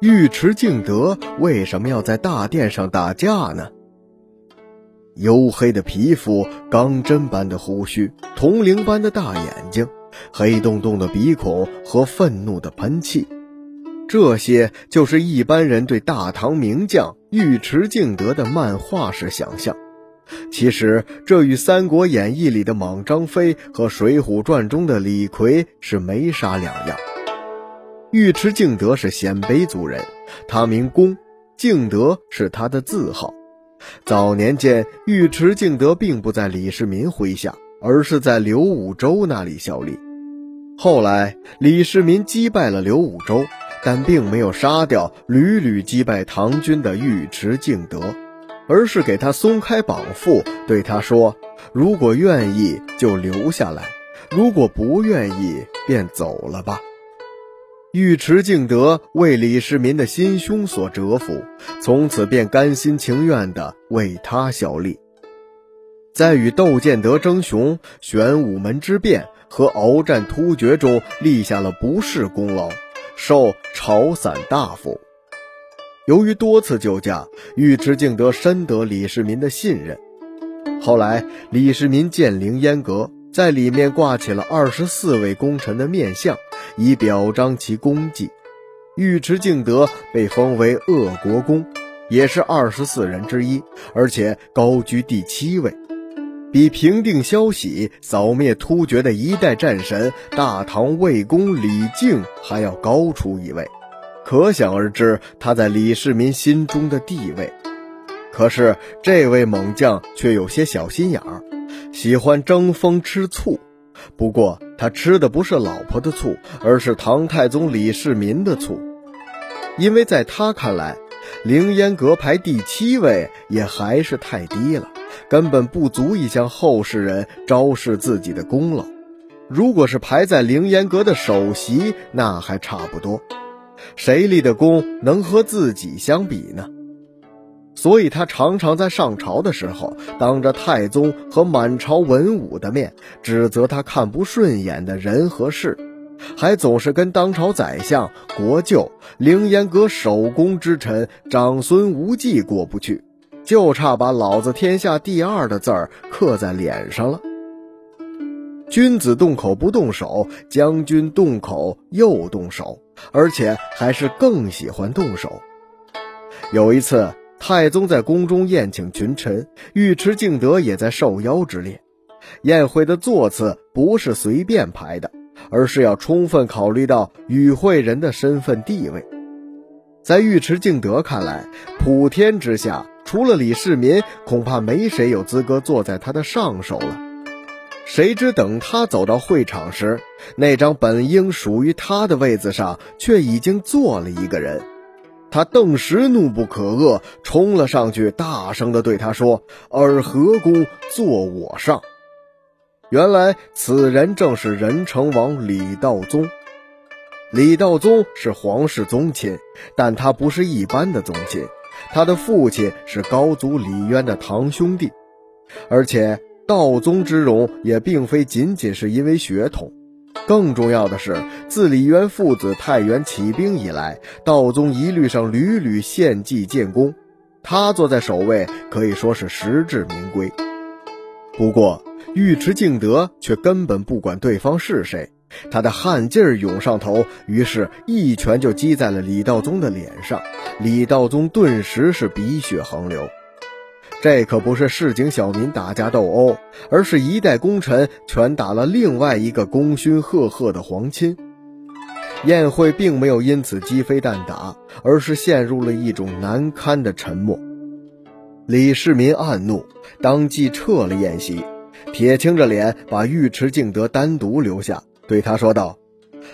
尉迟敬德为什么要在大殿上打架呢？黝黑的皮肤，钢针般的胡须，铜铃般的大眼睛，黑洞洞的鼻孔和愤怒的喷气，这些就是一般人对大唐名将尉迟敬德的漫画式想象。其实，这与《三国演义》里的莽张飞和《水浒传》中的李逵是没啥两样。尉迟敬德是鲜卑族人，他名公，敬德是他的字号。早年间，尉迟敬德并不在李世民麾下，而是在刘武周那里效力。后来，李世民击败了刘武周，但并没有杀掉屡屡击败唐军的尉迟敬德，而是给他松开绑缚，对他说：“如果愿意，就留下来；如果不愿意，便走了吧。”尉迟敬德为李世民的心胸所折服，从此便甘心情愿地为他效力。在与窦建德争雄、玄武门之变和鏖战突厥中立下了不世功劳，授朝散大夫。由于多次救驾，尉迟敬德深得李世民的信任。后来，李世民建凌烟阁，在里面挂起了二十四位功臣的面像。以表彰其功绩，尉迟敬德被封为鄂国公，也是二十四人之一，而且高居第七位，比平定萧息、扫灭突厥的一代战神大唐魏公李靖还要高出一位，可想而知他在李世民心中的地位。可是这位猛将却有些小心眼儿，喜欢争风吃醋。不过，他吃的不是老婆的醋，而是唐太宗李世民的醋，因为在他看来，凌烟阁排第七位也还是太低了，根本不足以向后世人昭示自己的功劳。如果是排在凌烟阁的首席，那还差不多，谁立的功能和自己相比呢？所以他常常在上朝的时候，当着太宗和满朝文武的面，指责他看不顺眼的人和事，还总是跟当朝宰相、国舅、凌烟阁首功之臣长孙无忌过不去，就差把“老子天下第二”的字儿刻在脸上了。君子动口不动手，将军动口又动手，而且还是更喜欢动手。有一次。太宗在宫中宴请群臣，尉迟敬德也在受邀之列。宴会的座次不是随便排的，而是要充分考虑到与会人的身份地位。在尉迟敬德看来，普天之下除了李世民，恐怕没谁有资格坐在他的上首了。谁知等他走到会场时，那张本应属于他的位子上，却已经坐了一个人。他顿时怒不可遏，冲了上去，大声地对他说：“尔何公坐我上？”原来此人正是仁成王李道宗。李道宗是皇室宗亲，但他不是一般的宗亲，他的父亲是高祖李渊的堂兄弟，而且道宗之荣也并非仅仅是因为血统。更重要的是，自李渊父子太原起兵以来，道宗一律上屡屡献计建功，他坐在首位，可以说是实至名归。不过，尉迟敬德却根本不管对方是谁，他的汗劲儿涌上头，于是一拳就击在了李道宗的脸上，李道宗顿时是鼻血横流。这可不是市井小民打架斗殴，而是一代功臣拳打了另外一个功勋赫赫的皇亲。宴会并没有因此鸡飞蛋打，而是陷入了一种难堪的沉默。李世民暗怒，当即撤了宴席，铁青着脸把尉迟敬德单独留下，对他说道：“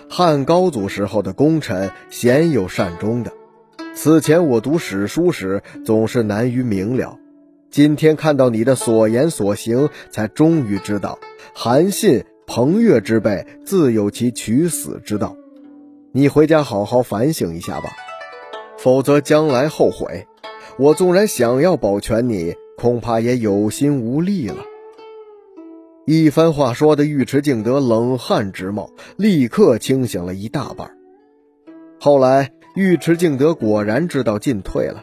汉高祖时候的功臣鲜有善终的，此前我读史书时总是难于明了。”今天看到你的所言所行，才终于知道，韩信、彭越之辈自有其取死之道。你回家好好反省一下吧，否则将来后悔。我纵然想要保全你，恐怕也有心无力了。一番话说的尉迟敬德冷汗直冒，立刻清醒了一大半。后来，尉迟敬德果然知道进退了，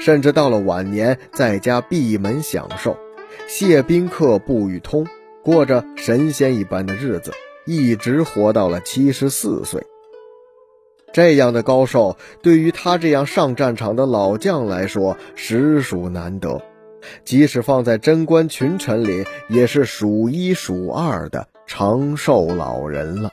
甚至到了晚年，在家闭门享受，谢宾客不与通，过着神仙一般的日子，一直活到了七十四岁。这样的高寿，对于他这样上战场的老将来说，实属难得，即使放在贞观群臣里，也是数一数二的长寿老人了。